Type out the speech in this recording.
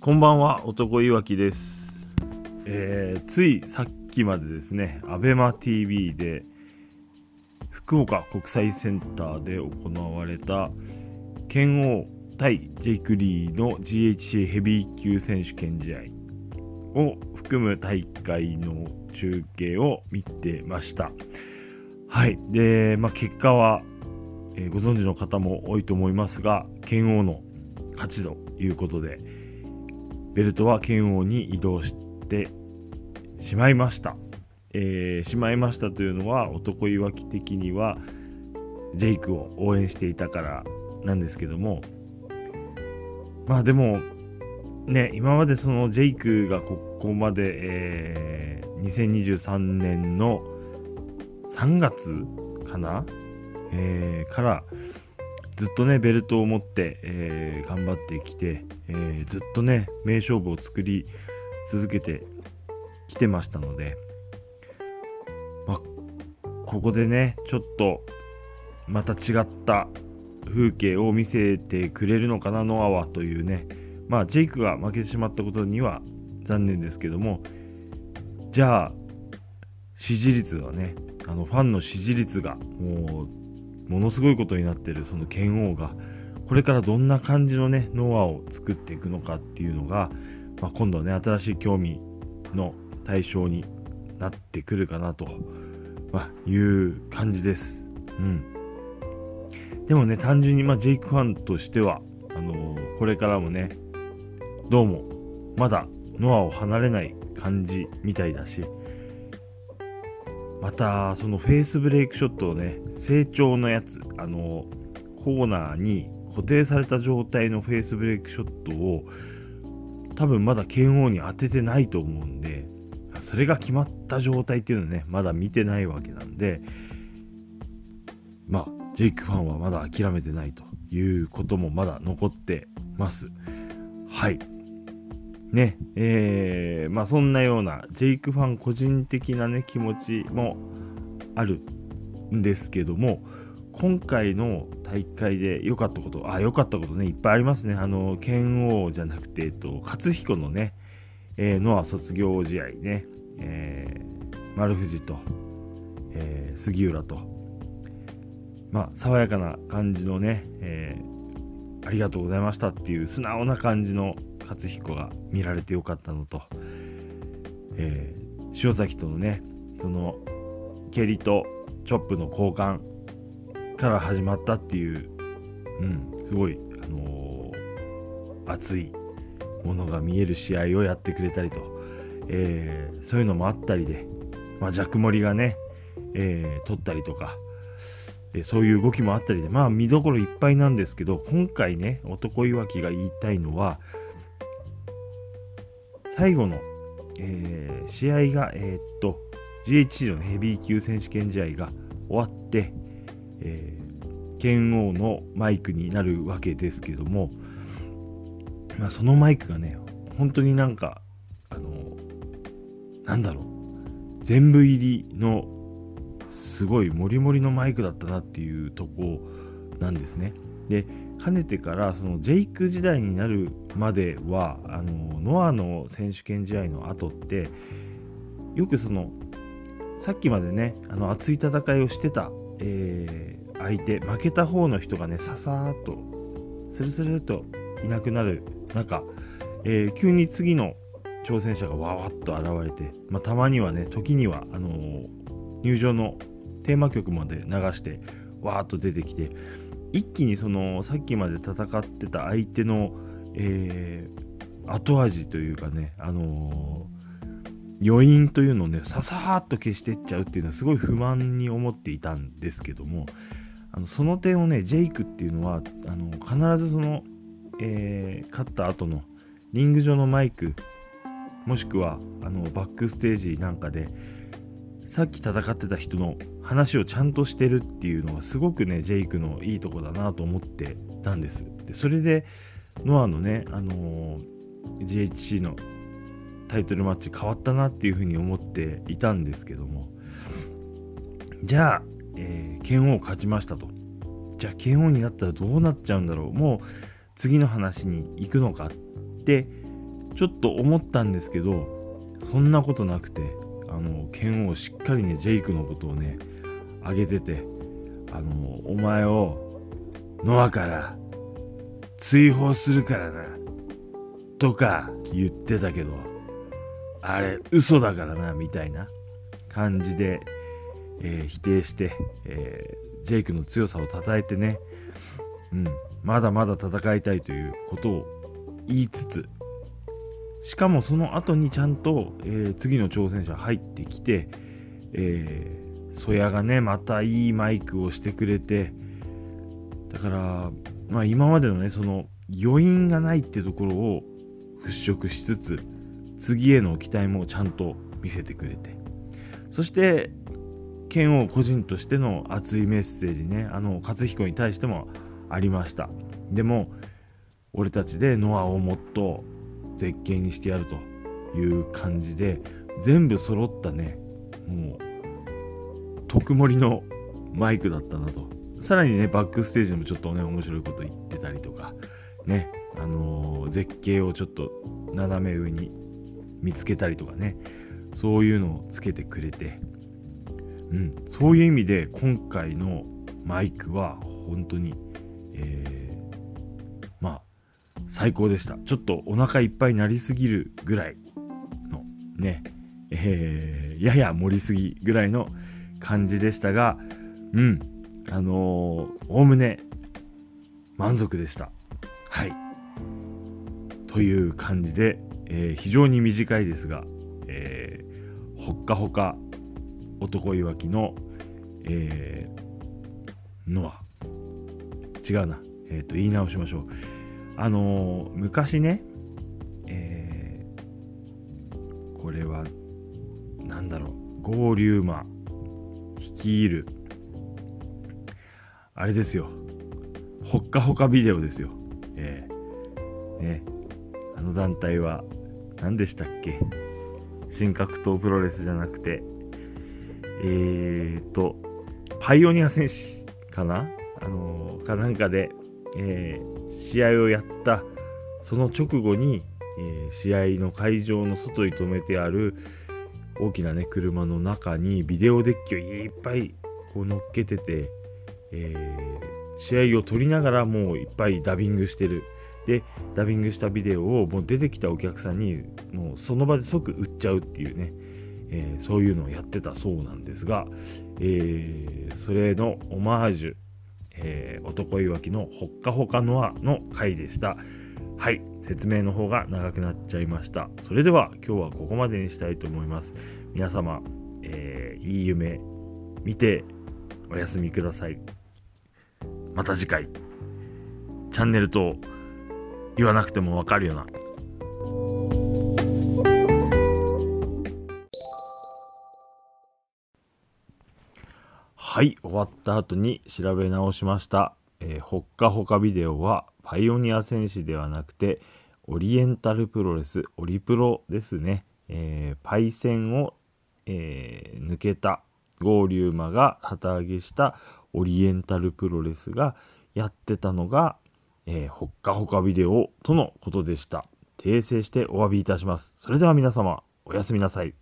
こんばんは、男いわきです。えー、ついさっきまでですね、アベマ t v で、福岡国際センターで行われた、剣王対ジェイク・リーの GHC ヘビー級選手権試合を含む大会の中継を見てました。はい。で、まあ、結果は、えー、ご存知の方も多いと思いますが、剣王の勝ちということで、ベルトは剣王に移動してしまいました。えー、しまいましたというのは、男いわき的には、ジェイクを応援していたからなんですけども、まあでも、ね、今までそのジェイクがここまで、えー、2023年の3月かな、えー、からずっとね、ベルトを持って、えー、頑張ってきて、えー、ずっとね、名勝負を作り続けてきてましたので、ま、ここでね、ちょっとまた違った風景を見せてくれるのかな、ノアはというね、まあ、ジェイクが負けてしまったことには残念ですけども、じゃあ、支持率はね、あのファンの支持率がもうものすごいことになってるその剣王がこれからどんな感じのねノアを作っていくのかっていうのが、まあ、今度ね新しい興味の対象になってくるかなと、まあ、いう感じです。うん。でもね、単純に、まあ、ジェイクファンとしては、あのー、これからもね、どうも、まだノアを離れない感じみたいだし、また、そのフェイスブレイクショットをね、成長のやつ、あの、コーナーに固定された状態のフェイスブレイクショットを、多分まだ剣王に当ててないと思うんで、それが決まった状態っていうのはね、まだ見てないわけなんで、まあ、ジェイクファンはまだ諦めてないということもまだ残ってます。はい。ね、えー、まあそんなようなジェイクファン個人的なね、気持ちもあるんですけども、今回の大会で良かったこと、あ、良かったことね、いっぱいありますね。あの、剣王じゃなくて、えっと、勝彦のね、えー、ノア卒業試合ね、えー、丸藤と、えー、杉浦と、まあ、爽やかな感じのね、えー、ありがとうございましたっていう素直な感じの勝彦が見られてよかったのと、えー、塩崎とのね、その、蹴りとチョップの交換から始まったっていう、うん、すごい、あのー、熱いものが見える試合をやってくれたりと、えー、そういうのもあったりで、まあ、ジャクモリがね、えー、取ったりとか、えそういう動きもあったりで、まあ見どころいっぱいなんですけど、今回ね、男いわきが言いたいのは、最後の、えー、試合が、えー、っと、GHC のヘビー級選手権試合が終わって、えー、剣王のマイクになるわけですけども、まあ、そのマイクがね、本当になんか、あの、なんだろう、全部入りのすごいモリモリのマイクだったなっていうとこなんですね。で、かねてからそのジェイク時代になるまではあのノアの選手権試合の後ってよくそのさっきまでねあの熱い戦いをしてた、えー、相手負けた方の人がねささーっとスルスルっといなくなる中、えー、急に次の挑戦者がわわっと現れて、まあ、たまにはね時にはあのー、入場のテーマ曲まで流してわーっと出てきて一気にそのさっきまで戦ってた相手の、えー、後味というかね、あのー、余韻というのをね、ささーっと消してっちゃうっていうのはすごい不満に思っていたんですけども、あのその点をね、ジェイクっていうのは、あの必ずその、えー、勝った後のリング上のマイク、もしくはあのバックステージなんかで、さっき戦ってた人の話をちゃんとしてるっていうのがすごくね、ジェイクのいいとこだなと思ってたんです。でそれで、ノアのね、あのー、GHC のタイトルマッチ変わったなっていうふうに思っていたんですけども、じゃあ、えー、剣王勝ちましたと。じゃあ、剣王になったらどうなっちゃうんだろう。もう、次の話に行くのかってちょっと思ったんですけど、そんなことなくて、あの、剣王しっかりね、ジェイクのことをね、あげてて、あの、お前を、ノアから追放するからな、とか言ってたけど、あれ、嘘だからな、みたいな感じで、えー、否定して、えー、ジェイクの強さを称えてね、うん、まだまだ戦いたいということを言いつつ、しかもその後にちゃんと、えー、次の挑戦者入ってきて、えー、ソヤがね、またいいマイクをしてくれて、だから、まあ今までのね、その余韻がないってところを払拭しつつ、次への期待もちゃんと見せてくれて、そして、剣王個人としての熱いメッセージね、あの、勝彦に対してもありました。でも、俺たちでノアをもっと絶景にしてやるという感じで、全部揃ったね、もう、特盛りのマイクだったなと。さらにね、バックステージでもちょっとね、面白いこと言ってたりとか、ね、あのー、絶景をちょっと斜め上に見つけたりとかね、そういうのをつけてくれて、うん、そういう意味で今回のマイクは本当に、えー、最高でした。ちょっとお腹いっぱいになりすぎるぐらいのね、えー、やや盛りすぎぐらいの感じでしたが、うん、あのおおむね満足でした。はい。という感じで、えー、非常に短いですが、えー、ほっかほか男いわきの、えー、ノア。違うな。えっ、ー、と、言い直しましょう。あの、昔ね、えー、これは、なんだろう、合流馬、率いる、あれですよ。ほっかほかビデオですよ。えー、ね。あの団体は、何でしたっけ？新格闘プロレスじゃなくて、えーと、パイオニア戦士かな？あのー、かなんかで、えー、試合をやった、その直後に、えー、試合の会場の外に止めてある大きなね、車の中にビデオデッキをいっぱいこう乗っけてて、えー、試合を撮りながらもういっぱいダビングしてる。で、ダビングしたビデオをもう出てきたお客さんにもうその場で即売っちゃうっていうね、えー、そういうのをやってたそうなんですが、えー、それのオマージュ、えー、男いわきのほっかほかノアの回でした。はい、説明の方が長くなっちゃいました。それでは今日はここまでにしたいと思います。皆様、えーいい夢見てお休みください。また次回、チャンネルと言わなくてもわかるよなはい、終わった後に調べ直しました。えー、ほっかほかビデオは、パイオニア戦士ではなくて、オリエンタルプロレス、オリプロですね。えー、パイセンを、えー、抜けた合流馬が旗揚げしたオリエンタルプロレスがやってたのが、えー、ほっかほかビデオとのことでした。訂正してお詫びいたします。それでは皆様、おやすみなさい。